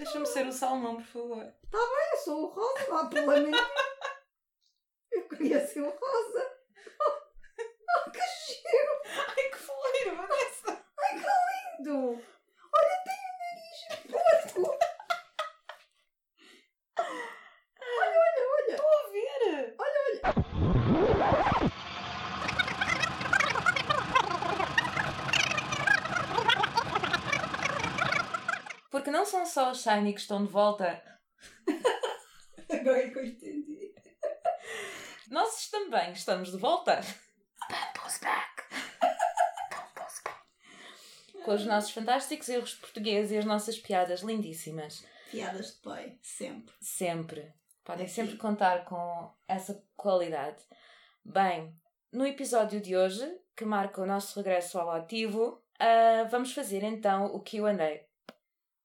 Deixa-me ser o salmão, por favor. Eu sou o rosa, não há problema nenhum. Eu queria ser o rosa. Oh, que giro! Ai, que foleiro, Vanessa! lindo! Olha, tem o nariz porco! Olha, olha, olha! Estou a ver! Porque não são só os Shiny que estão de volta, Agora é que eu entendi. nós também estamos de volta. Bamboo's back! Bamboo's back! Com os nossos fantásticos erros de português e as nossas piadas lindíssimas. Piadas de pai, sempre. Sempre. Podem Aqui. sempre contar com essa qualidade. Bem, no episódio de hoje, que marca o nosso regresso ao ativo, ah, vamos fazer então o QA.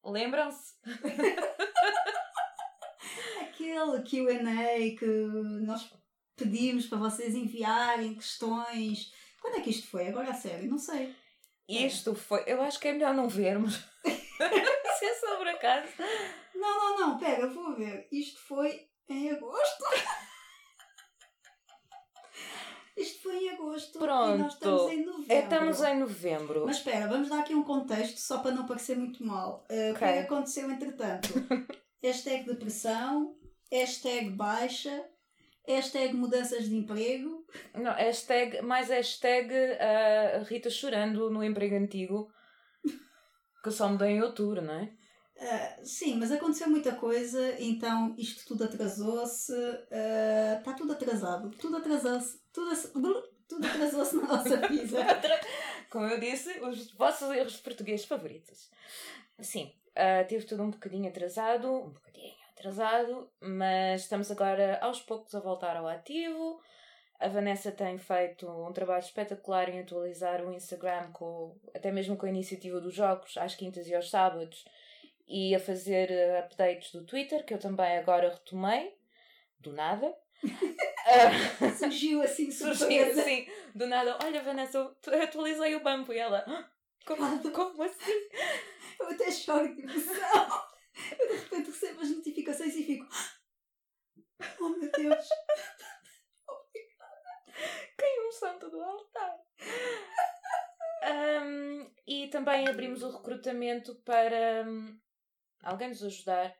Lembram-se? Aquele QA que nós pedimos para vocês enviarem questões. Quando é que isto foi? Agora a sério, não sei. Isto foi. Eu acho que é melhor não vermos. Se é sobre acaso. Não, não, não, pera, vou ver. Isto foi em agosto. Isto foi em agosto. E nós estamos Pronto. em novembro. É, Estamos em novembro. Mas espera, vamos dar aqui um contexto só para não parecer muito mal. Uh, O que aconteceu entretanto? hashtag depressão, hashtag baixa, hashtag mudanças de emprego. Não, hashtag, mais hashtag ah, Rita chorando no emprego antigo. Que só mudei em outubro, não é? Uh, sim, mas aconteceu muita coisa, então isto tudo atrasou-se. uh, Está tudo atrasado. Tudo atrasou-se. Tudo, tudo atrasou-se na nossa vida. Como eu disse, os vossos erros de português favoritos. Sim, ah, teve tudo um bocadinho atrasado, um bocadinho atrasado, mas estamos agora aos poucos a voltar ao ativo. A Vanessa tem feito um trabalho espetacular em atualizar o Instagram, com, até mesmo com a iniciativa dos jogos, às quintas e aos sábados, e a fazer eh, updates do Twitter, que eu também agora retomei, do nada. Surgiu assim Surgiu assim, do nada, olha Vanessa, eu tu- atualizei o bampo e ela, "Ah, como, como assim? Eu até choro de emoção. Eu de repente recebo as notificações e fico. Oh meu Deus! Caiu um santo do altar. Ahm, e também abrimos o recrutamento para hum, alguém nos ajudar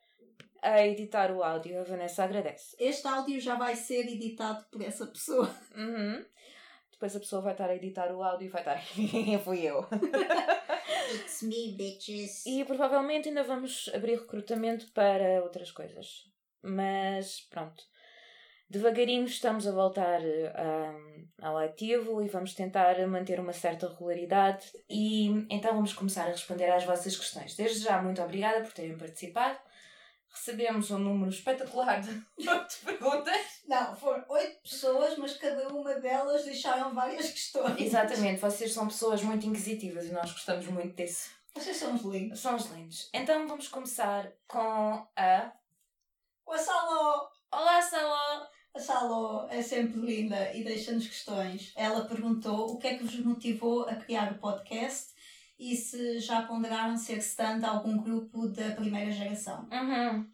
a editar o áudio. A Vanessa agradece. Este áudio já vai ser editado por essa pessoa. Uhum. Depois a pessoa vai estar a editar o áudio e vai estar. Fui eu. It's me, bitches. E provavelmente ainda vamos abrir recrutamento para outras coisas. Mas pronto. Devagarinho estamos a voltar hum, ao ativo e vamos tentar manter uma certa regularidade. E então vamos começar a responder às vossas questões. Desde já, muito obrigada por terem participado. Recebemos um número espetacular de de perguntas. Não, foram oito pessoas, mas cada uma delas deixaram várias questões. Exatamente, vocês são pessoas muito inquisitivas e nós gostamos muito disso. Vocês são os lindos. São os lindos. Então vamos começar com a. O Saló! Olá, Saló! A Saló é sempre linda e deixa-nos questões. Ela perguntou o que é que vos motivou a criar o podcast e se já ponderaram ser stand de algum grupo da primeira geração. Uhum.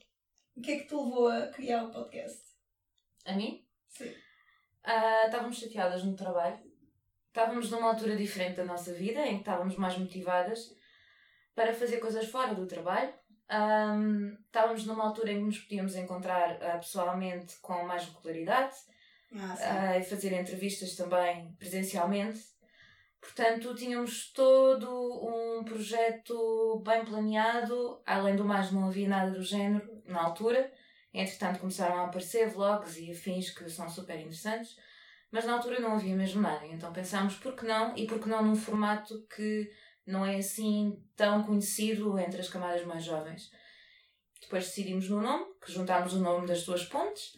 O que é que te levou a criar o podcast? A mim? Sim. Ah, estávamos chateadas no trabalho. Estávamos numa altura diferente da nossa vida, em que estávamos mais motivadas para fazer coisas fora do trabalho. Ahm, estávamos numa altura em que nos podíamos encontrar ah, pessoalmente com mais regularidade Ah, ah, e fazer entrevistas também presencialmente. Portanto, tínhamos todo um projeto bem planeado. Além do mais, não havia nada do género na altura. Entretanto, começaram a aparecer vlogs e afins que são super interessantes. Mas na altura não havia mesmo nada. Então pensámos, por que não? E por que não num formato que não é assim tão conhecido entre as camadas mais jovens? Depois decidimos no nome, que juntámos o nome das duas pontes.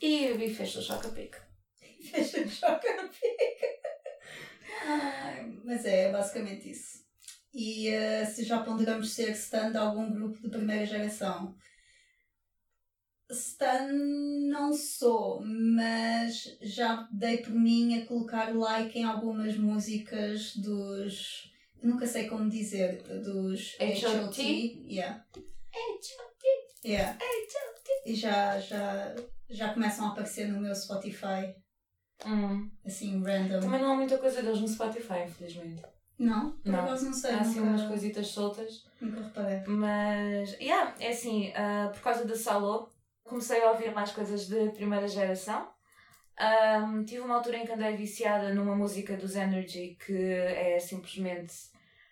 E a Bi fez o choca-pica. Fecha-me choca no pico. Ai, Mas é basicamente isso. E eh, se já ponderamos ser stand de algum grupo de primeira geração? Stan não sou, mas já dei por mim a colocar like em algumas músicas dos. Nunca sei como dizer, dos? H.O.T. Yeah. H.O.T. Yeah. H.O.T. E já, já, já começam a aparecer no meu Spotify, Hum. assim, random. Também não há muita coisa deles no Spotify, infelizmente. Não? Por Não. acaso não sei. Há assim nunca, umas coisitas soltas. nunca reparei. Mas, yeah, é assim, ah, por causa da Salô, comecei a ouvir mais coisas de primeira geração. Ahm, tive uma altura em que andei viciada numa música dos Energy que é simplesmente.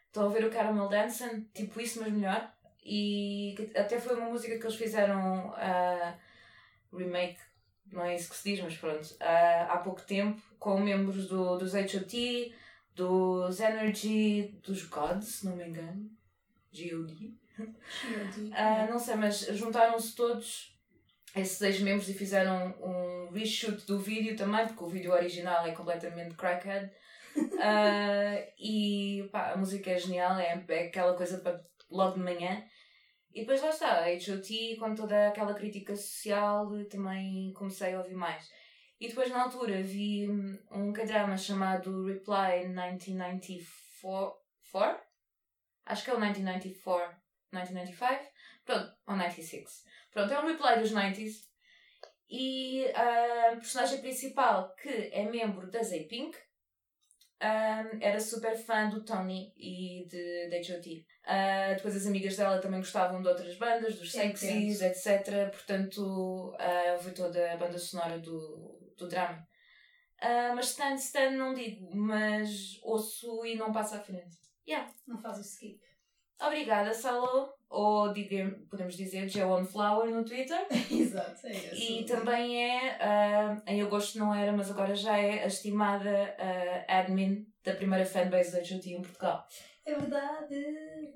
Estou a ouvir o Caramel Dancing, tipo isso, mas melhor. E até foi uma música que eles fizeram ah, remake, não é isso que se diz, mas pronto, ah, há pouco tempo, com membros do, dos HOT, dos Energy, dos Gods, se não me engano. G.O.D. Ah, não sei, mas juntaram-se todos esses seis membros e fizeram um reshoot do vídeo também, porque o vídeo original é completamente crackhead. Ah, e pá, a música é genial, é, é aquela coisa para logo de manhã. E depois lá está, a HOT, com toda aquela crítica social, também comecei a ouvir mais. E depois na altura vi um K-drama chamado Reply 1994. Acho que é o 1994, 1995. Pronto, ou 96. Pronto, é um Reply dos 90s. E a personagem principal, que é membro da Z-Pink, um, era super fã do Tony e de, de H.O.T. Uh, depois as amigas dela também gostavam de outras bandas, dos. Sexies, etc. Portanto, uh, ouvi toda a banda sonora do, do drama. Uh, mas Stan, Stan não digo, mas ouço e não passo à frente. Yeah. Não faz o skip. Obrigada, Salo. Ou podemos dizer Jeon Flower no Twitter. Exato, é isso. E também é, ah, em agosto não era, mas agora já é a estimada ah, admin da primeira fanbase da HOT em Portugal. É verdade.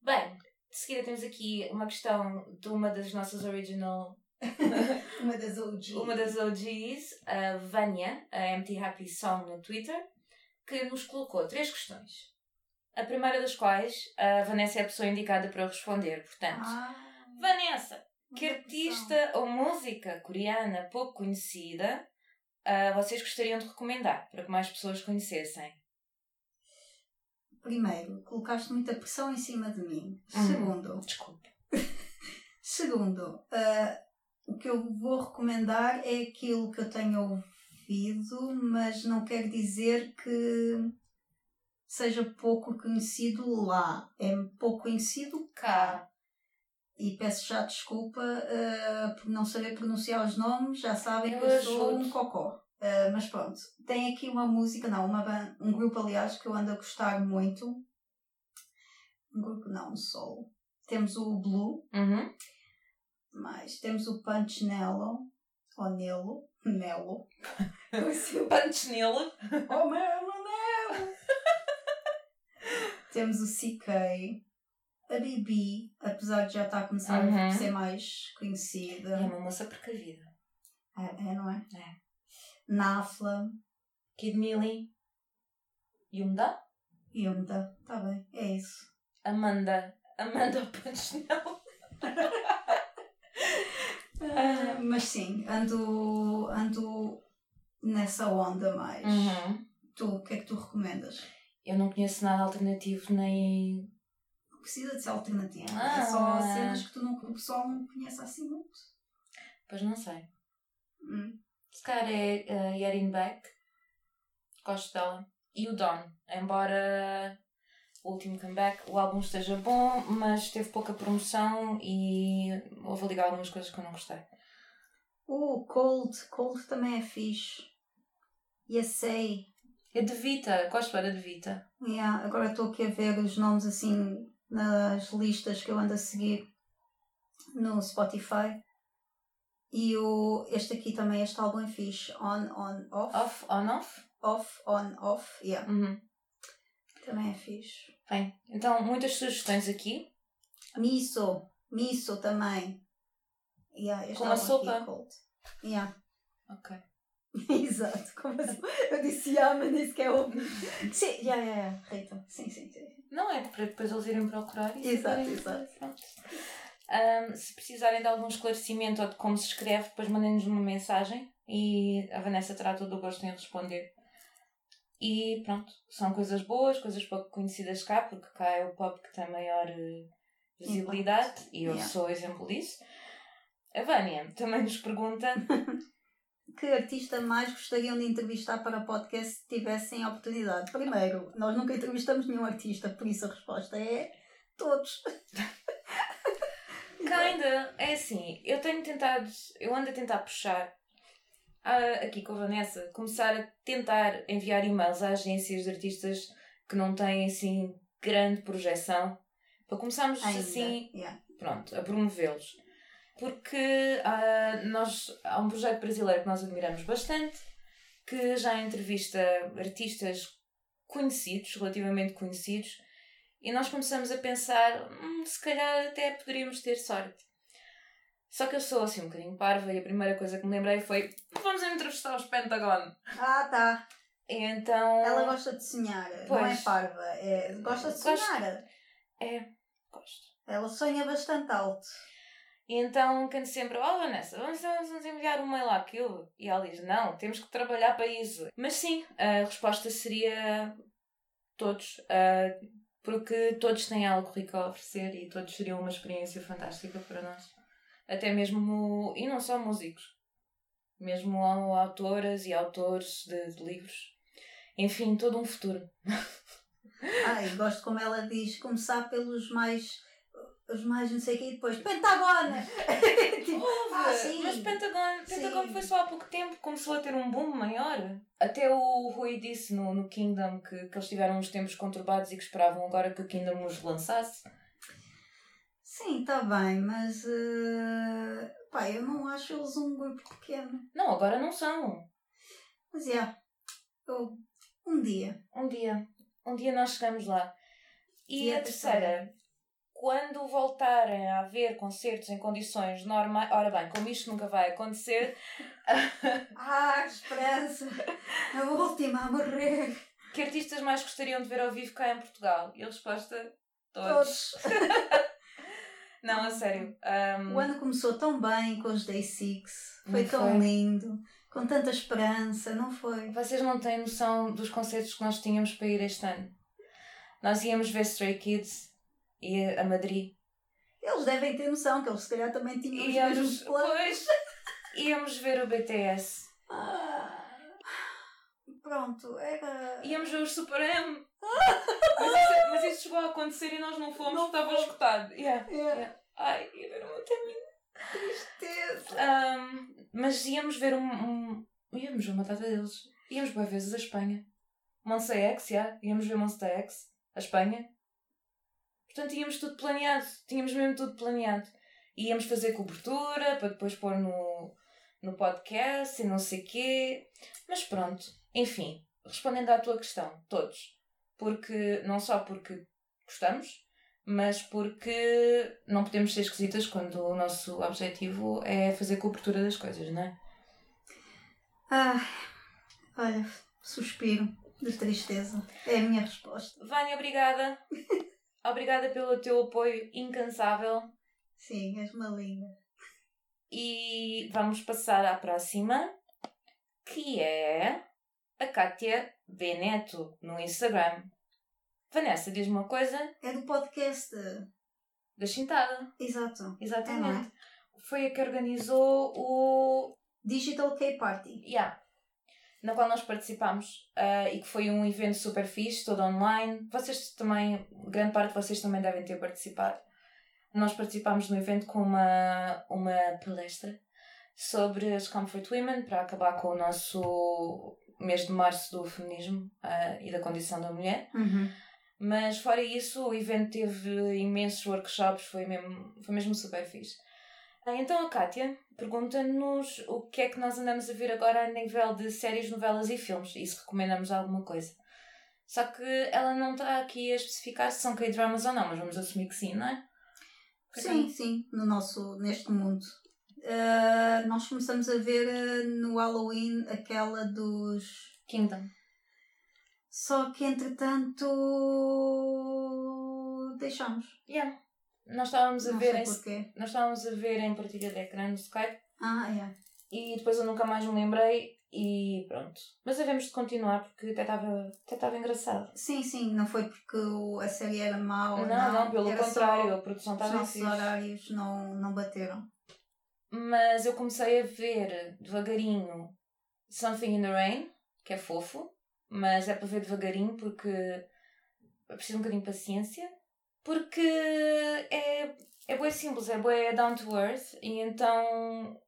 Bem, de seguida temos aqui uma questão de uma das nossas original, Uma das OGs. uma das OGs, a Vânia, a MT Happy Song no Twitter, que nos colocou três questões. A primeira das quais a Vanessa é a pessoa indicada para responder, portanto. Ah, Vanessa, que artista ou música coreana pouco conhecida ah, vocês gostariam de recomendar para que mais pessoas conhecessem? Primeiro, colocaste muita pressão em cima de mim. Uhum. Segundo, Desculpe. segundo ah, o que eu vou recomendar é aquilo que eu tenho ouvido, mas não quer dizer que seja pouco conhecido lá. É pouco conhecido cá. E peço já desculpa ah, por não saber pronunciar os nomes, já sabem que Eu eu sou um cocó. Ah, mas pronto, tem aqui uma música, não, uma um grupo aliás que eu ando a gostar muito. Um grupo não, um solo. Temos o Blue, Uhum. mas temos o Punch Nello, ou Nelo, Nelo. Punch nele. oh Nelo, Nelo! temos o CK, a Bibi, apesar de já estar a começar Uhum. a ser mais conhecida. É uma moça precavida. É, é, não é? É. Nafla, Kid Millie. Yunda. Yunda, tá bem, é isso. Amanda. Amanda Punch nele. Ah, mas sim, ando, ando nessa onda mais. Uhum. Tu, o que é que tu recomendas? Eu não conheço nada alternativo nem. Não precisa de ser alternativo. Ah. É só cenas que tu não, o pessoal não conhece assim muito. Pois não sei. Hum. Se calhar é uh, Yerin Beck. Gosto dela. E o Don. Embora o último comeback, o álbum esteja bom, mas teve pouca promoção e houve ali algumas coisas que eu não gostei. O Cold, Cold também é fixe. E a Sei. É de Vita. Gosto era de Vita. Yeah, agora estou aqui a ver os nomes assim nas listas que eu ando a seguir no Spotify. E o, este aqui também, este álbum é fixe. On, on, off. Off, on, off. Off, on, off. Yeah, Uhum. também é fixe. Bem, então muitas sugestões aqui. Miso. Miso também. Yeah, este Com uma álbum sopa? Aqui é cold. Yeah. Ok. Exato. Como assim? Eu disse yeah, mas disse que é o. Sim, yeah, yeah, yeah. Rita. Sim, sim, sim. Não é para depois eles irem procurar e Exato, exato. Pronto. Ahm, se precisarem de algum esclarecimento ou de como se escreve, depois mandem-nos uma mensagem e a Vanessa terá todo o gosto em responder. E pronto, são coisas boas, coisas pouco conhecidas cá, porque cá é o pop que tem maior eh, visibilidade e eu Yeah. sou exemplo disso. A Vânia também nos pergunta Que artista mais gostariam de entrevistar para o podcast se tivessem a oportunidade? Primeiro, nós nunca entrevistamos nenhum artista, por isso a resposta é todos. Kinda, é assim, eu tenho tentado, eu ando a tentar puxar ah, aqui com a Vanessa, começar a tentar enviar e-mails a agências de artistas que não têm assim grande projeção, para começarmos Ainda. assim, Yeah. pronto, a promovê-los. Porque ah, nós, há um projeto brasileiro que nós admiramos bastante, que já entrevista artistas conhecidos, relativamente conhecidos, e nós começamos a pensar, "Hum, se calhar até poderíamos ter sorte. Só que eu sou assim um bocadinho parva e a primeira coisa que me lembrei foi vamos entrevistar os Pentagon. Ah, tá. E então. Ela gosta de sonhar, não é Pois. parva. É, gosta de Gosto. sonhar. É, gosto. Ela sonha bastante alto. E então canto sempre, oh Vanessa, vamos, vamos enviar um mail àquilo. E ela diz, não, temos que trabalhar para isso. Mas sim, a resposta seria todos. ah, porque todos têm algo rico a oferecer e todos seriam uma experiência fantástica para nós. Até mesmo, e não só músicos, mesmo autoras e autores de, de livros. Enfim, todo um futuro. Ai, gosto como ela diz, começar pelos mais. Os mais não sei o quê e depois Pentagona! tipo, ah, sim. Mas Pentagon, Pentagon Sim. foi só há pouco tempo, começou a ter um boom maior. Até o Rui disse no, no Kingdom que, que eles tiveram uns tempos conturbados e que esperavam agora que o Kingdom os lançasse. Sim, está bem, mas. eh, pá, eu não acho eles um grupo pequeno. Não, agora não são. Mas é. eu- um dia. Um dia, um dia nós chegamos lá. E, E a a terceira, quando voltarem a haver concertos em condições normais. Ora bem, como isto nunca vai acontecer, Ah, esperança! A última a morrer! que artistas mais gostariam de ver ao vivo cá em Portugal? E a resposta: todos. Todos! Não, a sério. um, O ano começou tão bem com os Day Six. Foi Não tão foi? lindo. Com tanta esperança, não foi? Vocês não têm noção dos concertos que nós tínhamos para ir este ano. Nós íamos ver Stray Kids e a Madrid. Eles devem ter noção que eles se calhar também tinham os Íamos, mesmos planos. pois, íamos ver o BTS. Ah, pronto, era. Íamos ver os Super M. Mas isso, mas isso chegou a acontecer e nós não fomos Não porque estava esgotado. Yeah. Era Ai, ia ver o meu termino. tristeza. Um, mas íamos ver um, um- Íamos ver uma data deles. Íamos boas vezes a Espanha. Monster X, yeah. íamos ver Monster X, a Espanha. Portanto, íamos tudo planeado. Tínhamos mesmo tudo planeado. Íamos fazer cobertura para depois pôr no, no podcast e não sei quê. Mas pronto, enfim, respondendo à tua questão, todos. Porque, não só porque gostamos, mas porque não podemos ser esquisitas quando o nosso objetivo é fazer cobertura das coisas, não é? Ah, olha, suspiro de tristeza. É a minha resposta. Vânia, obrigada. obrigada pelo teu apoio incansável. Sim, és uma linda. E vamos passar à próxima, que é a Kátia Beneto no Instagram. Vanessa, diz-me uma coisa É do podcast. da Chintada. Exato. Exatamente. Foi a que organizou o Digital K Party. Yeah. Na qual nós participámos ah, e que foi um evento super fixe, todo online. Vocês também, grande parte de vocês também devem ter participado. Nós participámos no evento com uma, uma palestra sobre as Comfort Women para acabar com o nosso mês de março do feminismo ah, e da condição da mulher. Uhum. Mas fora isso, o evento teve imensos workshops, foi mesmo, foi mesmo super fixe. Ah, Então a Kátia pergunta-nos o que é que nós andamos a ver agora a nível de séries, novelas e filmes e se recomendamos alguma coisa. Só que ela não está aqui a especificar se são K-dramas ou não, mas vamos assumir que sim, não é? Sim, sim, no nosso, neste mundo. Ah, nós começamos a ver ah, no Halloween aquela dos. Kingdom. Só que entretanto deixamos. Yeah. Nós estávamos a Não ver em, porquê. nós estávamos a ver em partilha de ecrã no Skype Ah, é. e depois eu nunca mais me lembrei E pronto. Mas havemos de continuar porque até estava até estava engraçado. Sim, sim, não foi porque a série era mau. Não, não, não, pelo era contrário, a produção os estava nossos fixe. horários não, não bateram. Mas eu comecei a ver devagarinho Something in the Rain, que é fofo, mas é para ver devagarinho porque eu preciso um bocadinho de paciência. Porque é, é bem simples, é bem down to earth e então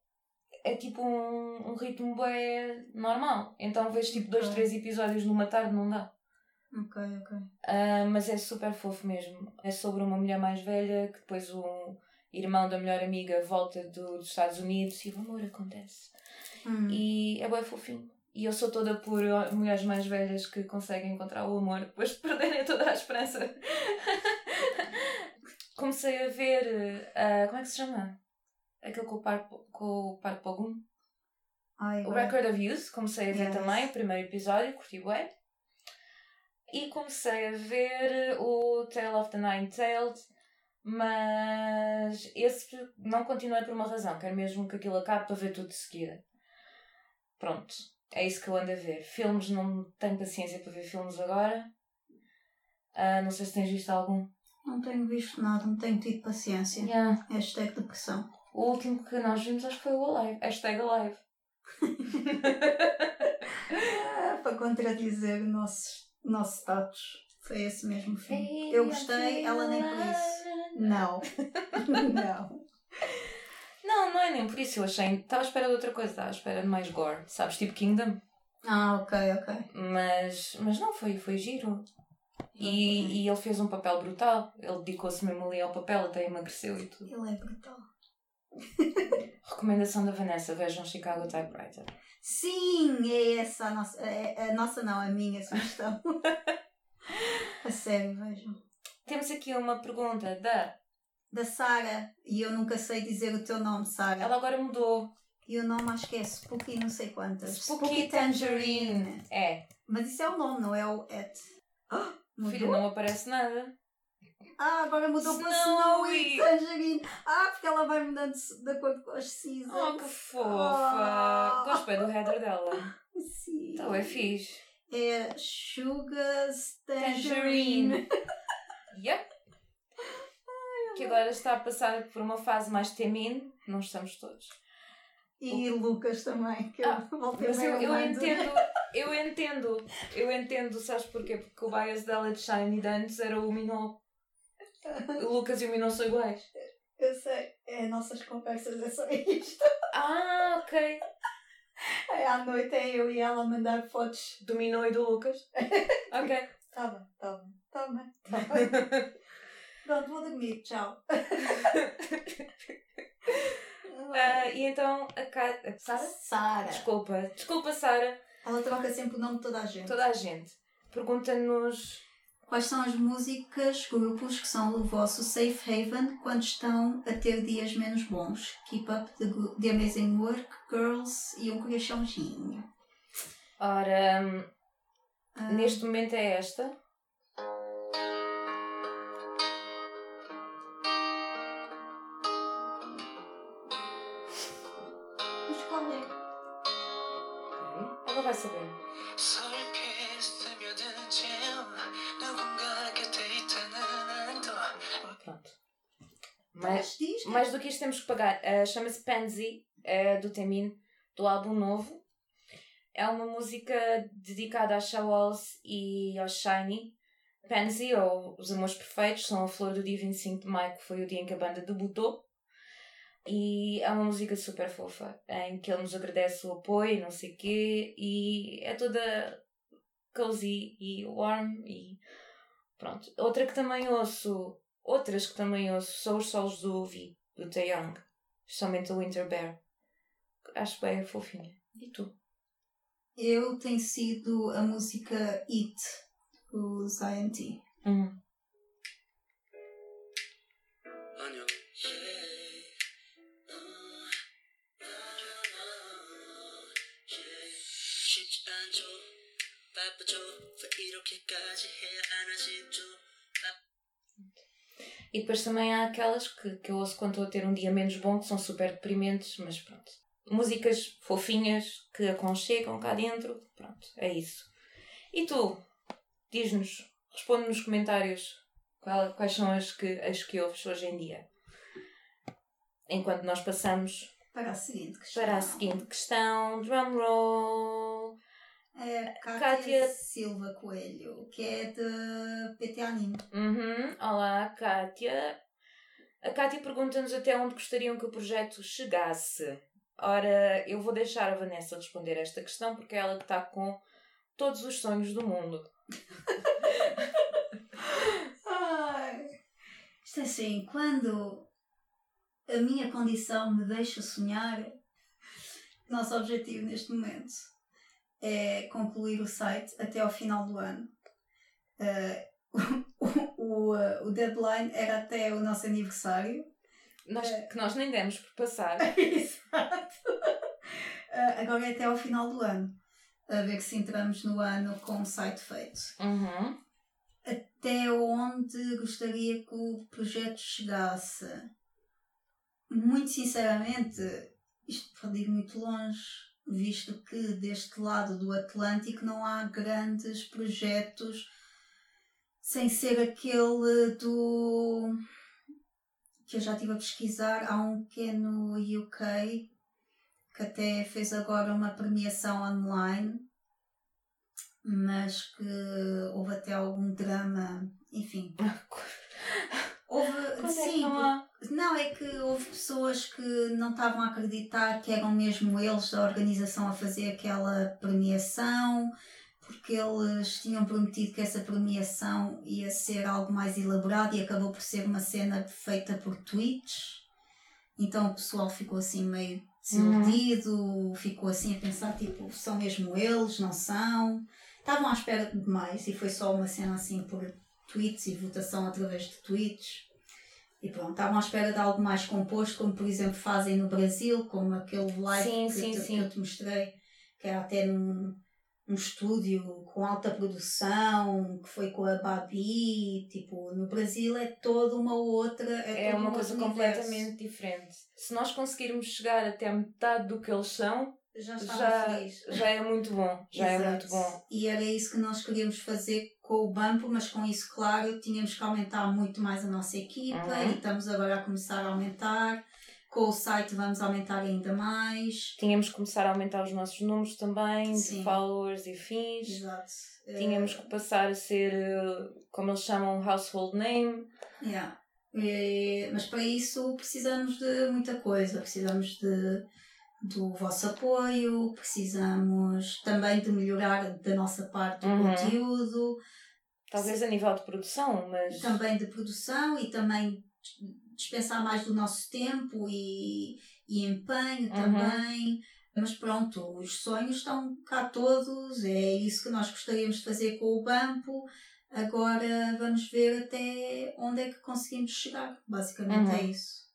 é tipo um, um ritmo bem normal. Então vejo tipo dois, Ok. três episódios numa tarde, não dá. Ok, ok. Ah, mas é super fofo mesmo. É sobre uma mulher mais velha que depois o irmão da melhor amiga volta do- dos Estados Unidos e o amor acontece. Hum. E é bem fofinho. E eu sou toda por mulheres mais velhas que conseguem encontrar o amor depois de perderem toda a esperança. Comecei a ver. ah, como é que se chama? Aquele com o Park, com o Park Bogum. Ai, O Record of Youth, comecei a ver Yes. também, o primeiro episódio, curti bué. E comecei a ver o Tale of the Nine Tailed, mas esse não continuei por uma razão, quero mesmo que aquilo acabe para ver tudo de seguida. Pronto, é isso que eu ando a ver. Filmes, não tenho paciência para ver filmes agora. Ah, não sei se tens visto algum. Não tenho visto nada, não tenho tido paciência. Yeah. Hashtag depressão. O último que nós vimos acho que foi o Alive. Hashtag Alive. Ah, para contradizer o nosso, nosso status. Foi esse mesmo filme. Eu gostei, ela nem por isso. Não. não. Não, não é nem por isso. Eu achei. Estava à espera de outra coisa, estava à espera de mais gore. Sabes, tipo Kingdom. Ah, ok, ok. Mas, mas não, foi, foi giro. E, e ele fez um papel brutal. Ele dedicou-se mesmo ali ao papel, até emagreceu e tudo. Ele é brutal. Recomendação da Vanessa: vejam Chicago Typewriter. Sim, é essa a nossa. É, a nossa não, a minha sugestão. a sério, vejam. Temos aqui uma pergunta da. Da Sara, e eu nunca sei dizer o teu nome, Sara. Ela agora mudou. E o nome acho que é Spooky não sei quantas. Spooky Tangerine. É, Mas isso é o nome, não é o et. Ah, mudou? filha, não aparece nada. Ah, agora mudou para Snowy. Tangerine. Ah, porque ela vai mudando de acordo com as seasons. Oh, que fofa! Ah. Gosto bem do header dela. Sim. Então é fixe. É Sugar's Tangerine. Tangerine. Yep. Que agora está a passar por uma fase mais temin, não estamos todos. E Lucas também, que Ah, eu voltei Mas eu, eu entendo, eu entendo, eu entendo, sabes porquê? Porque o bias dela de Shiny de antes era o Minol. O Lucas e o Minol são iguais. Eu sei, é nossas conversas, é só isto. Ah, ok. É, à noite é eu e ela mandar fotos. Do Minol e do Lucas. Ok. Tá bem, tá bem, tá bem. Tá bem. Pronto, vou dormir, tchau. Ah, e então a Ca- Sara? Sara. Desculpa, desculpa Sara, Ela troca sempre o nome de toda a gente. toda a gente. Pergunta-nos Quais são as músicas, grupos que são o vosso safe haven quando estão a ter dias menos bons? Keep up the, the amazing work, girls e um coraçãozinho. Ora, hum, Ah, neste momento é esta. Temos que pagar. Ah, Chama-se Pansy, é do Temin, do álbum novo. É uma música dedicada às Shawals e ao Shiny. Pansy, ou Os Amores Perfeitos, são a flor do dia 25 de maio, que foi o dia em que a banda debutou. E é uma música super fofa, em que ele nos agradece o apoio não sei o quê. E é toda cozy e warm e pronto. Outra que também ouço, outras que também ouço, são os solos do Vi, do Taeyong. Especialmente o Winter Bear. Acho bem fofinha. E tu? Eu tenho sido a música It, os INT. Hum. 아니야 쉽지 않죠 바쁘죠 왜 이렇게까지 해야 하나 싶죠 e depois também há aquelas que, que eu ouço quando estou a ter um dia menos bom, que são super deprimentes, mas pronto. músicas fofinhas que aconchegam cá dentro. Pronto, é isso. E tu, diz-nos, responde nos comentários quais são as que, as que ouves hoje em dia. Enquanto nós passamos Para a seguinte questão. para a seguinte questão, drum roll. É Kátia, Silva Coelho, que é de PT Anime. Uhum. Olá, Kátia. A Kátia pergunta-nos até onde gostariam que o projeto chegasse. Ora, eu vou deixar a Vanessa responder esta questão porque é ela que está com todos os sonhos do mundo. Ai. Isto é assim, quando a minha condição me deixa sonhar, nosso objetivo neste momento é concluir o site até ao final do ano. Eh, o, o, o deadline era até o nosso aniversário. Nós, É. Que nós nem demos por passar. Exato. Eh, agora é até ao final do ano. A ver se entramos no ano com o site feito. Uhum. até onde gostaria que o projeto chegasse. Muito sinceramente, isto pode ir muito longe, visto que deste lado do Atlântico não há grandes projetos sem ser aquele do que eu já estive a pesquisar. Há um que é no UK que até fez agora uma premiação online mas que houve até algum drama, enfim. Houve, Quando é sim, não há? Não, é que houve pessoas que não estavam a acreditar que eram mesmo eles da organização a fazer aquela premiação, porque eles tinham prometido que essa premiação ia ser algo mais elaborado e acabou por ser uma cena feita por tweets. Então o pessoal ficou assim meio desiludido, ficou assim a pensar, tipo, são mesmo eles, não são? Estavam à espera de mais e foi só uma cena assim por tweets e votação através de tweets. E pronto, estavam à espera de algo mais composto, como por exemplo fazem no Brasil, como aquele live Sim, que, sim, te- sim. que eu te mostrei, que era até num, num estúdio com alta produção, que foi com a Babi. Tipo, no Brasil é toda uma outra. É, É uma um coisa universo. completamente diferente. Se nós conseguirmos chegar até a metade do que eles são, Já já, já é muito bom. Já é Exato. muito bom. E era isso que nós queríamos fazer com o Bampo, mas com isso, claro, tínhamos que aumentar muito mais a nossa equipa Uhum. e estamos agora a começar a aumentar. Com o site vamos aumentar ainda mais. Tínhamos que começar a aumentar os nossos números também, Sim. de followers e fins. Exato. Tínhamos Eh, que passar a ser, eh, como eles chamam, household name. Yeah. E- mas para isso precisamos de muita coisa. Precisamos de, do vosso apoio, precisamos também de melhorar da nossa parte o Uhum. conteúdo, Talvez a nível de produção, mas. também de produção e também dispensar mais do nosso tempo e, e empenho Uhum. também. Mas pronto, os sonhos estão cá todos, é isso que nós gostaríamos de fazer com o Bampo. Agora vamos ver até onde é que conseguimos chegar. Basicamente Uhum. é isso.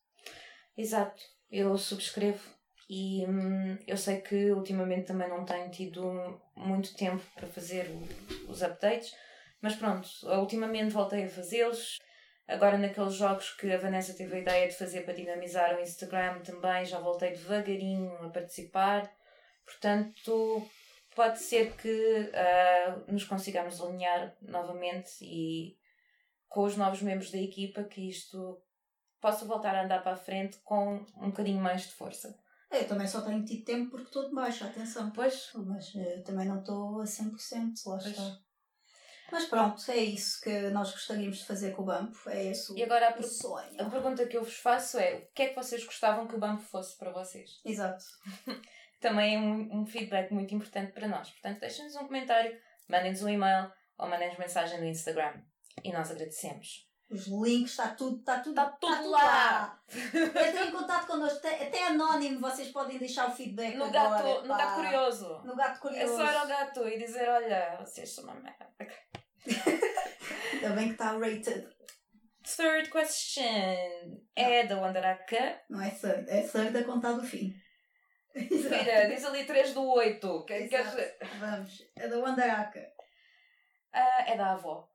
Exato, eu subscrevo. E hum, eu sei que ultimamente também não tenho tido muito tempo para fazer o- os updates, mas pronto, ultimamente voltei a fazê-los. Agora, naqueles jogos que a Vanessa teve a ideia de fazer para dinamizar o Instagram também, já voltei devagarinho a participar. Portanto, pode ser que ah, nos consigamos alinhar novamente e com os novos membros da equipa que isto possa voltar a andar para a frente com um bocadinho mais de força. Eu também só tenho tido tempo porque estou de baixa, atenção. Pois, Mas eh, também não estou a 100%, lá Pois. está. Mas pronto, é isso que nós gostaríamos de fazer com o Bampo. É esse o, e agora a, per- sonho. a pergunta que eu vos faço é: o que é que vocês gostavam que o banco fosse para vocês? Exato. Também é um, um feedback muito importante para nós. Portanto, deixem-nos um comentário, mandem-nos um e-mail ou mandem-nos mensagem no Instagram. E nós agradecemos. Os links, está tudo, está tudo, Está tudo lá. Entrem em contato connosco, até, até anónimo vocês podem deixar o feedback No agora, gato, no gato curioso. No gato É curioso. só ir ao gato e dizer: olha, vocês são uma merda. Ainda bem que está rated. Third question é da Wandaraka. Não é third, é third a contar do fim. Filha, diz ali 3 do 8. Que, Exato. Vamos, é da Wandaraca. Ah, é da avó.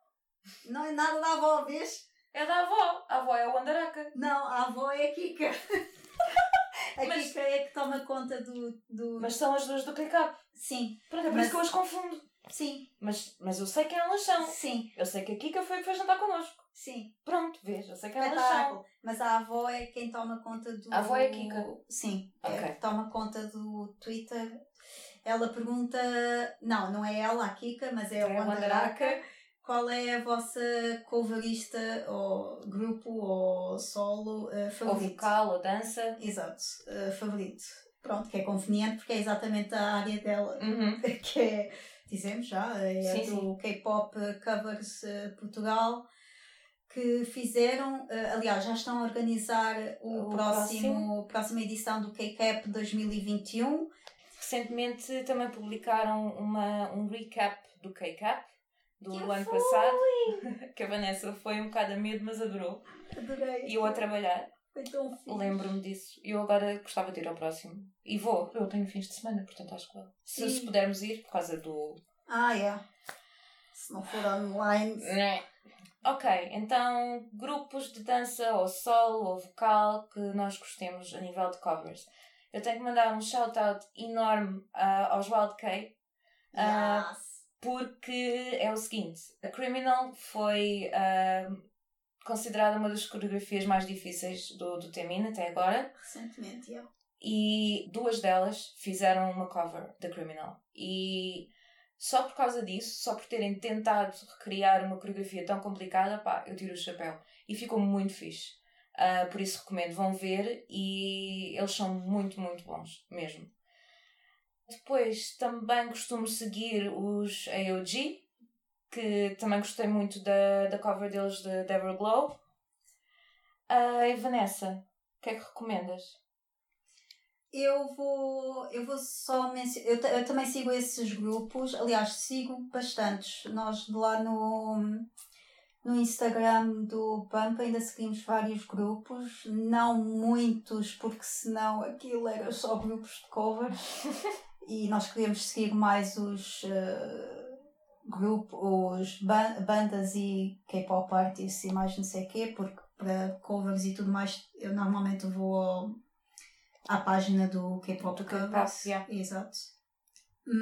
Não é nada da avó, vês? É da avó. A avó é a Wandaraka. Não, a avó é a Kika. a Mas- Kika é que toma conta do. do... Mas são as duas do K-Cup. Sim, Pronto, é por Mas- isso que eu as confundo. sim, Mas, mas eu sei quem elas são. sim, Eu sei que a Kika foi que foi jantar connosco. sim. Pronto, vês, eu sei quem elas são. Espetáculo. Mas a avó é quem toma conta do. A avó é a Kika? Sim, Ok. é, toma conta do Twitter. Ela pergunta. Não, não é ela, a Kika, mas é, É a a Wanderaka. Wanderaka. Qual é a vossa coverista ou grupo ou solo eh, Ou favorito? vocal, ou dança. Exato, eh, favorito. Pronto, que é conveniente porque é exatamente a área dela, Uhum. que é, dizemos já, é Sim, do K-pop Covers eh, Portugal, que fizeram, eh, aliás, já estão a organizar o, O próximo, próxima edição do K-Cap 2021. Recentemente também publicaram uma, um recap do K-Cup do Que ano foi? passado. que a Vanessa foi um bocado a medo, mas adorou. Adorei. E eu a trabalhar. Foi tão fixe. Lembro-me disso. Eu agora gostava de ir ao próximo. E vou. Eu tenho fins de semana, portanto acho que vou. Se, se pudermos ir, por causa do. Ah, é. Se não for online. Né. Ok, então grupos de dança ou solo ou vocal que nós gostemos a nível de covers. Eu tenho que mandar um shout-out enorme ah, aos Wild K. Ah, Yes. Porque é o seguinte: a Criminal foi ah, considerada uma das coreografias mais difíceis do, do Temin até agora. Recentemente, yeah. e duas delas fizeram uma cover da Criminal. E só por causa disso, só por terem tentado recriar uma coreografia tão complicada, pá, eu tiro o chapéu. E ficou muito fixe. Ah, por isso recomendo, vão ver e eles são muito, muito bons, mesmo. Depois também costumo seguir os AOG, que também gostei muito da, da cover deles de Everglow. Ah, e Vanessa, o que é que recomendas? Eu vou, eu vou só mencionar. Eu, eu também sigo esses grupos, aliás, sigo bastantes. Nós lá no, no Instagram do Pump ainda seguimos vários grupos, não muitos, porque senão aquilo era só grupos de covers. e nós queríamos seguir mais os eh, grupos, os ban- bandas e K-pop artists e mais não sei o quê, porque para covers e tudo mais eu normalmente vou ao- à página do K-pop covers. yeah. Exato.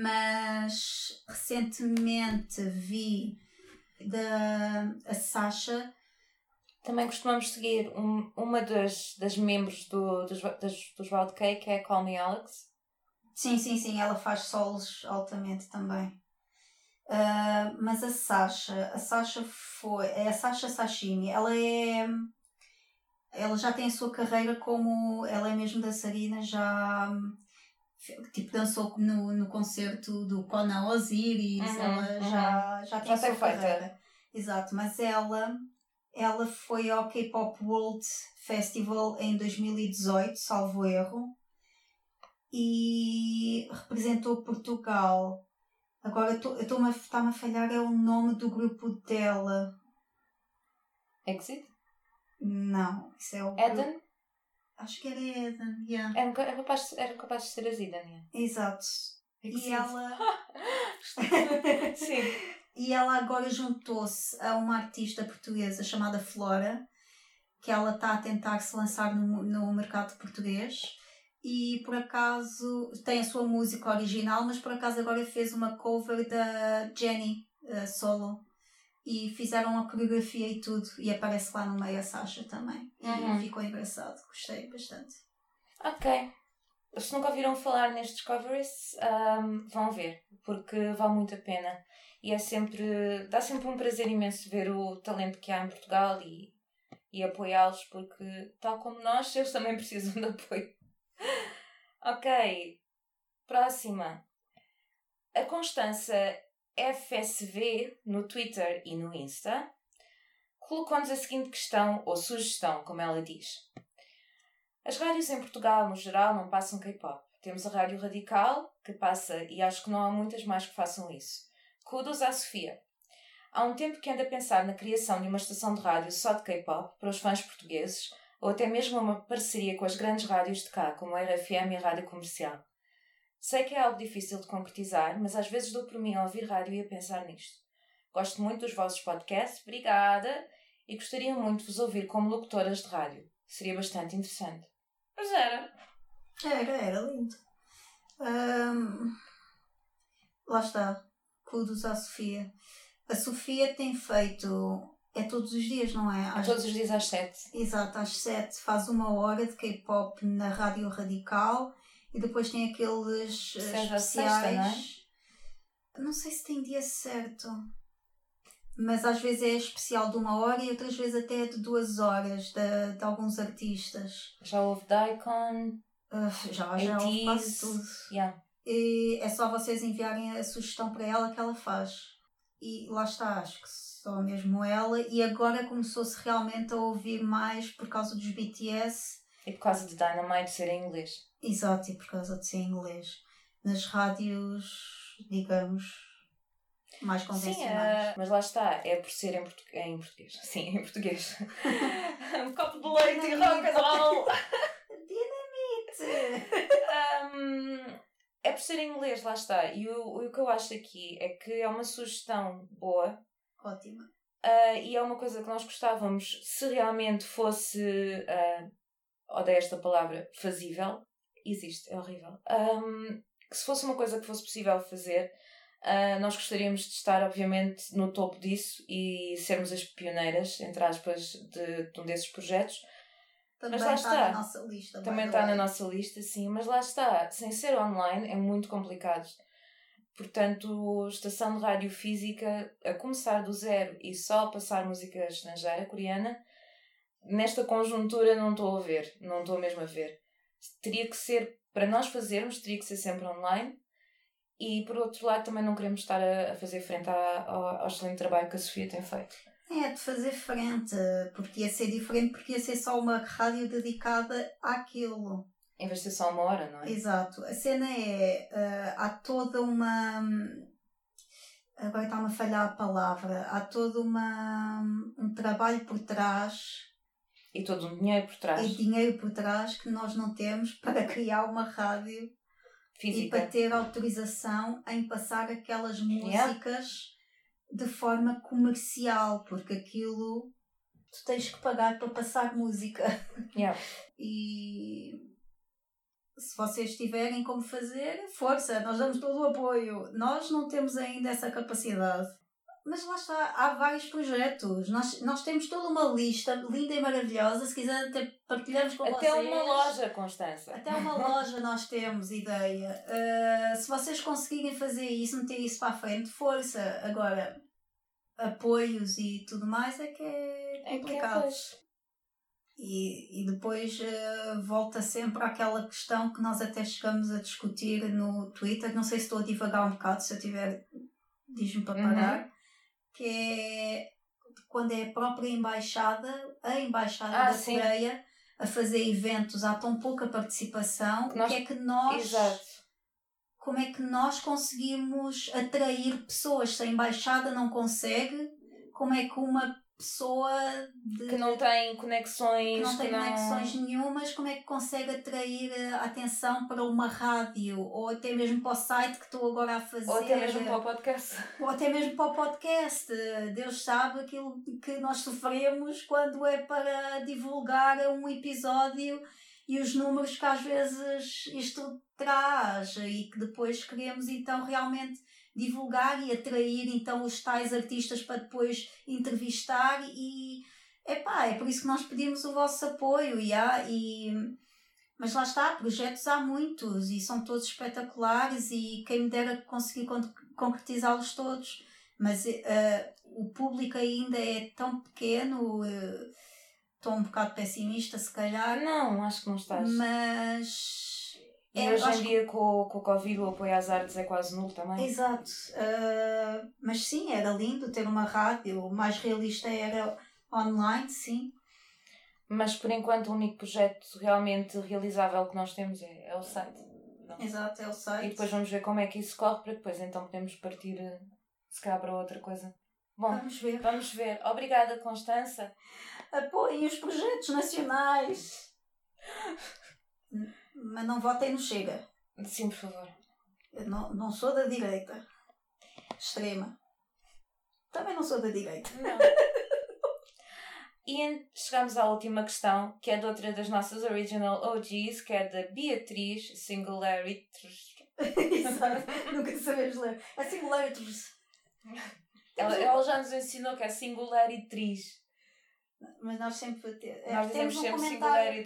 Mas recentemente vi da a Sasha Também costumamos seguir um- uma das, das membros do, dos, das, dos Wild Cake, que é a Call Me Alex. Sim, sim, sim, ela faz solos altamente também. Ah, mas a Sasha, a Sasha foi, é a Sasha Sashimi, ela é, ela já tem a sua carreira como, ela é mesmo dançarina, já tipo dançou no, no concerto do Kona Osiris, Uhum, ela uhum. já, já tem Já a sua feita. carreira. Exato, mas ela, ela foi ao K-Pop World Festival em 2018, salvo erro e representou Portugal. Agora estou-me a, a falhar é o nome do grupo dela. Exit? Não, isso é o. Eden? Acho que era Eden, yeah. Era, era, capaz, de- era capaz de ser a Zidane. Exato. E ela, Sim. e ela agora juntou-se a uma artista portuguesa chamada Flora, que ela está a tentar se lançar no, no mercado português. E por acaso tem a sua música original, mas por acaso agora fez uma cover da Jenny eh, solo. E fizeram a coreografia e tudo. E aparece lá no meio a Sasha também. Uhum. E ficou engraçado. Gostei bastante. Ok. Se nunca ouviram falar nestes covers, ahm, vão ver, porque vale muito a pena. E é sempre. dá sempre um prazer imenso ver o talento que há em Portugal e, e apoiá-los, porque, tal como nós, eles também precisam de apoio. Ok. Próxima. A Constança FSV no Twitter e no Insta colocou-nos a seguinte questão ou sugestão, como ela diz. As rádios em Portugal, no geral, não passam K-pop. Temos a Rádio Radical, que passa, e acho que não há muitas mais que façam isso. Kudos à Sofia. Há um tempo que anda a pensar na criação de uma estação de rádio só de K-pop para os fãs portugueses, ou até mesmo uma parceria com as grandes rádios de cá, como a RFM e a Rádio Comercial. Sei que é algo difícil de concretizar, mas às vezes dou por mim a ouvir rádio e a pensar nisto. Gosto muito dos vossos podcasts, obrigada, e gostaria muito de vos ouvir como locutoras de rádio. Seria bastante interessante. Mas era. Era, era lindo. Ahm, lá está. Kudos à Sofia. A Sofia tem feito. É todos os dias, não é? Às- Todos os dias às 7. Exato, às 7 faz uma hora de K-pop na Rádio Radical e depois tem aqueles eh, Seja especiais. sexta, não é? Não sei se tem dia certo, mas às vezes é especial de uma hora e outras vezes até é de duas horas de, de alguns artistas. Já houve Daikon. Já já houve quase 80s. tudo. Yeah. E é só vocês enviarem a sugestão para ela que ela faz. E lá está, acho que só mesmo ela. E agora começou-se realmente a ouvir mais por causa dos BTS. E por causa de Dynamite ser em inglês. Exato, e por causa de ser inglês. Nas rádios, digamos, mais Sim, convencionais. é, mas lá está, é por ser em, portu- em português. Sim, em português. um copo de leite e rock and roll. Dinamite! Um, é por ser em inglês, lá está. E o, o que eu acho aqui é que é uma sugestão boa Ótima. uh, e é uma coisa que nós gostávamos se realmente fosse. Uh, odeio esta palavra, fazível. Existe, é horrível. Um, que se fosse uma coisa que fosse possível fazer, uh, nós gostaríamos de estar, obviamente, no topo disso e sermos as pioneiras, entre aspas, de, de um desses projetos. Também lá está, está. na nossa lista. Também está na nossa lista, sim, mas lá está. Sem ser online é muito complicado. Portanto, estação de rádio física a começar do zero e só a passar música estrangeira, coreana, nesta conjuntura não estou a ver, não estou mesmo a ver. Teria que ser, para nós fazermos, teria que ser sempre online. E por outro lado, também não queremos estar a, a fazer frente à- ao, ao excelente trabalho que a Sofia tem feito. É, de fazer frente, porque ia ser diferente, porque ia ser só uma rádio dedicada àquilo. Em vez de ser só uma hora, não é? Exato. A cena é. ah, há toda uma. Agora está-me a falhar a palavra. Há todo uma, um trabalho por trás E todo um dinheiro por trás. e dinheiro por trás que nós não temos para criar uma rádio e Física. para ter autorização em passar aquelas Yeah. músicas de forma comercial, porque aquilo tu tens que pagar para passar música. Yeah. E se vocês tiverem como fazer, força, nós damos todo o apoio. Nós não temos ainda essa capacidade. Mas lá está, há vários projetos. Nós, nós temos toda uma lista linda e maravilhosa. Se quiserem, até partilhamos com Até vocês. uma loja, Constança. Até uma loja nós temos ideia. Uh, se vocês conseguirem fazer isso, meter isso para a frente, força. Agora, apoios e tudo mais é que é É que é, complicado. E, e depois eh, volta sempre àquela questão que nós até chegamos a discutir no Twitter. Não sei se estou a divagar um bocado, se eu tiver, diz-me para Uhum. parar. Que é quando é a própria embaixada, a embaixada Ah, da sim. Coreia, a fazer eventos, há tão pouca participação. Que nós- que é que nós. Exato. Como é que nós conseguimos atrair pessoas? Se a embaixada não consegue, como é que uma pessoa de Que não tem conexões. que não tem que não- conexões nenhumas, como é que consegue atrair a atenção para uma rádio ou até mesmo para o site que estou agora a fazer Ou até mesmo para o podcast. ou até mesmo para o podcast. Deus sabe aquilo que nós sofremos quando é para divulgar um episódio e os números que às vezes isto traz e que depois queremos então realmente divulgar e atrair então os tais artistas para depois entrevistar e epá, é por isso que nós pedimos o vosso apoio e, há, e mas lá está, projetos há muitos e são todos espetaculares e quem me dera conseguir con- concretizá-los todos. Mas eh, o público ainda é tão pequeno, eh, estou um bocado pessimista se calhar, Não, acho que não estás. mas E é, hoje em que- dia, com, com o Covid, o apoio às artes é quase nulo também. Exato. Eh, mas sim, era lindo ter uma rádio. O mais realista era online, sim. Mas por enquanto, o único projeto realmente realizável que nós temos é, é o site. Não. Exato, é o site. E depois vamos ver como é que isso corre, para depois então podemos partir, eh, se calhar, para outra coisa. Bom, Vamos ver. vamos ver. Obrigada, Constança. Apoiem os projetos nacionais. Mas não votem no Chega. Sim, por favor. Eu não, não sou da direita. Extrema. Também não sou da direita. Não. E chegamos à última questão, que é de outra das nossas original OGs, que é da Beatriz Singularity. Exato. Nunca sabemos ler. É singularities. Ela, ela já nos ensinou que é Singularitriz. Mas nós sempre te- é, Nós temos dizemos um sempre comentário.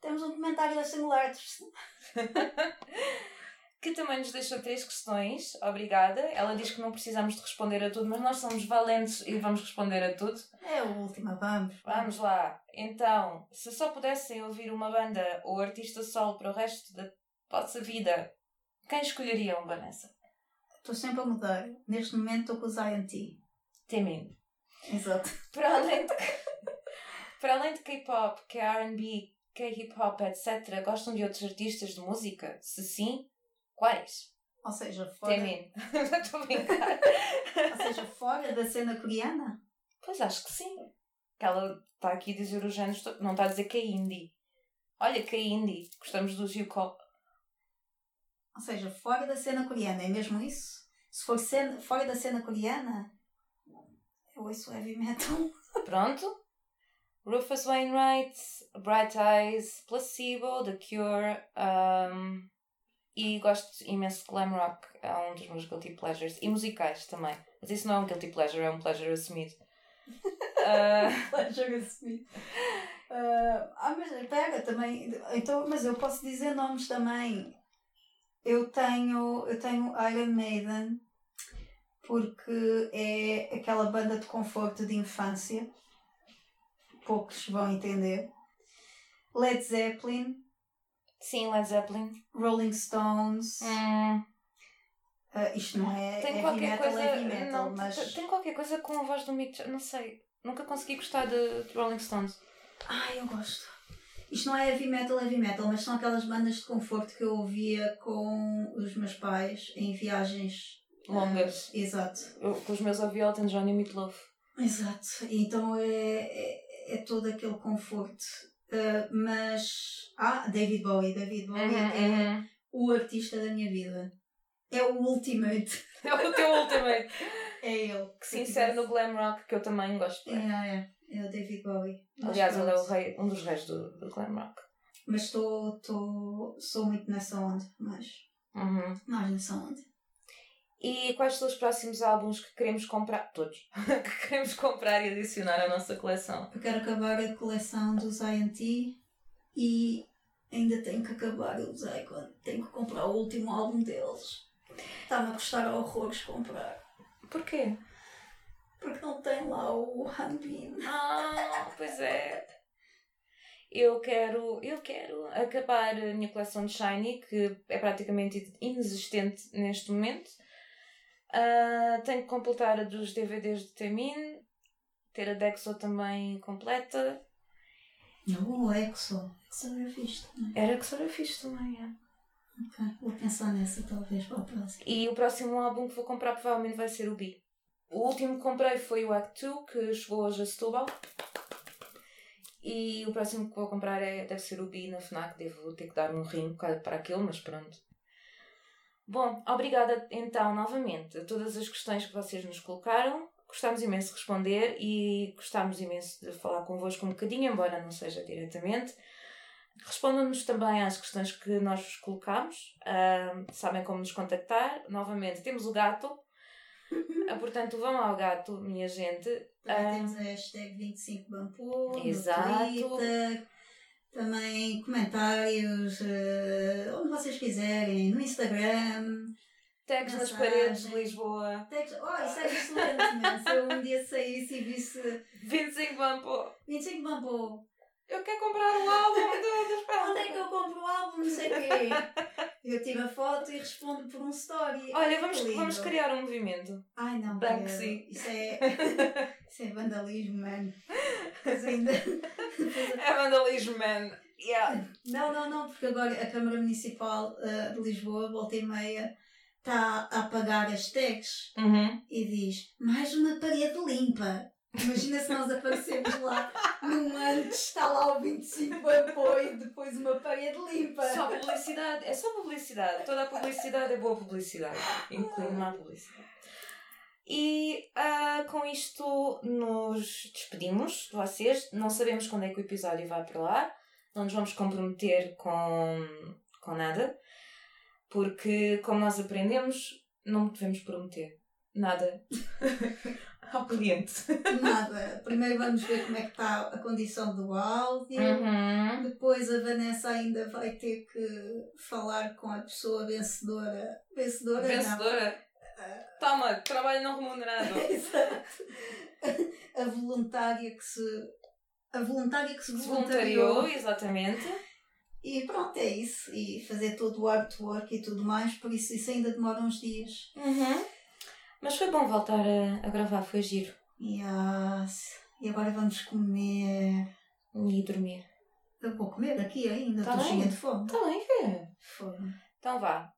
Temos um comentário das singularities. Que também nos deixou três questões. Obrigada. Ela diz que não precisamos de responder a tudo, mas nós somos valentes e vamos responder a tudo. É o último, vamos. Vamos lá. Então, se só pudessem ouvir uma banda ou artista solo para o resto da vossa vida, quem escolheriam, Vanessa? Estou sempre a mudar. Neste momento estou com os INT. Temin. Exato. Para além de, para além de K-pop, K-R&B, K-hip-hop, etc., gostam de outros artistas de música? Se sim, quais? Ou seja, fora, Temin. Estou a brincar. ou seja, fora da cena coreana. Pois acho que sim. Que ela está aqui a dizer os géneros, não está a dizer que é indie. Olha que é indie. Gostamos dos Yuko. Ou seja, fora da cena coreana. É mesmo isso? Se for cena, fora da cena coreana, eu ouço heavy metal. Pronto. Rufus Wainwright, Bright Eyes, Placebo, The Cure. um, e gosto imenso de glam rock. É um dos meus guilty pleasures. E musicais também. Mas isso não é um guilty pleasure, é um pleasure assumido. Ah, Pleasure Smith. Ah, ah, mas pega também. Então, mas eu posso dizer nomes também. Eu tenho, eu tenho Iron Maiden porque é aquela banda de conforto de infância. Poucos vão entender. Led Zeppelin, sim, Led Zeppelin. Rolling Stones. Hum, Ah, isto não é tem heavy qualquer metal, coisa. heavy metal, não, mas. tem- qualquer coisa com a voz do Mick. Não sei. Nunca consegui gostar de, de Rolling Stones. Ah, eu gosto. Isto não é heavy metal, heavy metal, mas são aquelas bandas de conforto que eu ouvia com os meus pais em viagens Longas. Ah, exato, Eu, com os meus ouvi Elton John e Meatloaf. exato. Então é, é, é todo aquele conforto. Ah, mas. Ah, David Bowie. David Bowie é Uhum. o artista da minha vida. É o ultimate. É o teu ultimate. É ele. Que sincero no glam rock, que eu também gosto. É, é, é o David Bowie. Aliás, ele é o rei, um dos reis do, do glam rock. Mas estou, estou, sou muito nessa onda. Mas Uhum. mais nessa onda. E quais são os próximos álbuns que queremos comprar? Todos. que queremos comprar e adicionar à nossa coleção. Eu quero acabar a coleção dos INT e ainda tenho que acabar os Icon. Tenho que comprar o último álbum deles. Está-me a custar horrores comprar. Porquê? Porque não tem lá o Hanbin. Ah, pois é. Eu quero, eu quero acabar a minha coleção de Shiny, que é praticamente inexistente neste momento. Ah, tenho que completar a dos DVDs de Temin, ter a Dexo também completa. Não, o Exo. Exo era fixe também. Era que só era fixe também, é. Ok, vou pensar nessa talvez para o próximo. E o próximo álbum que vou comprar provavelmente vai ser o B. O último que comprei foi o Act 2, que chegou hoje a Setúbal. E o próximo que vou comprar é, deve ser o B na FNAC. Devo ter que dar um rim para aquilo, mas pronto. Bom, obrigada então novamente a todas as questões que vocês nos colocaram. Gostámos imenso de responder e gostámos imenso de falar convosco um bocadinho, embora não seja diretamente. Respondam-nos também às questões que nós vos colocámos. Ah, sabem como nos contactar. Novamente, temos o gato. Ah, portanto, vão ao gato, minha gente. Ah, temos a hashtag 25Bampu Exato. no Twitter. Também comentários eh, onde vocês quiserem, no Instagram. tags nas paredes de Lisboa. Tags- Oh, isso é excelente, man. Se eu um dia saísse e visse 25 Bampo. 25 Bambu, Eu quero comprar o álbum do- dos onde é que eu compro o álbum? Não sei o quê. Eu tiro a foto e respondo por um story. Olha, vamos, vamos criar um movimento. Ai não, Banksy. Isso é, isso é vandalismo, mano. Mas ainda. É vandalismo, man. Yeah. Não, não, não, porque agora a Câmara Municipal eh, de Lisboa, volta e meia, está a apagar as tags Uhum. e diz mais uma parede limpa. Imagina se nós aparecemos lá num antes, está lá o 25 apoio e depois uma parede limpa. Só publicidade. É só publicidade. Toda a publicidade é boa publicidade. Incluindo má publicidade. E ah, com isto nos despedimos de vocês. Não sabemos quando é que o episódio vai para lá. Não nos vamos comprometer com, com nada. Porque, como nós aprendemos, não devemos prometer nada ao cliente. Nada. Primeiro vamos ver como é que está a condição do áudio. Uhum. Depois a Vanessa ainda vai ter que falar com a pessoa vencedora. Vencedora? Vencedora. Toma, trabalho não remunerado. Exato. A voluntária que se. A voluntária que se voluntariou. voluntariou, exatamente. E pronto, é isso. E fazer todo o artwork e tudo mais, por isso isso ainda demora uns dias. Uhum. Mas foi bom voltar a, a gravar, foi giro. Yes. E agora vamos comer. E dormir. Eu vou comer aqui ainda, Tá estou cheia de fome. Está bem. Fome. Então vá.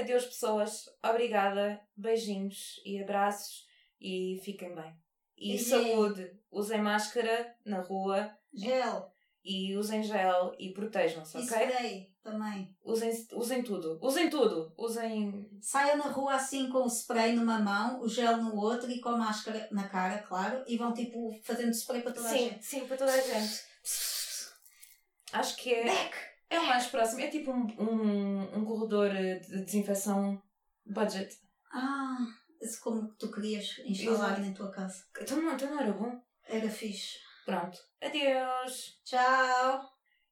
Adeus, pessoas. Obrigada. Beijinhos e abraços. E fiquem bem. E Beijinho. saúde. Usem máscara na rua. Gel. E usem gel. E protejam-se, E ok? spray também. Usem, usem tudo. Usem tudo. Usem. Saiam na rua assim com o spray numa mão, o gel no outro e com a máscara na cara, claro. E vão tipo fazendo spray para toda a Sim, gente. sim, para toda a gente. Acho que é. Back! É o mais próximo. É tipo um, um, um corredor de desinfecção budget. Ah, isso como tu querias instalar na tua casa. Então não, então não era bom. Era fixe. Pronto. Adeus. Tchau!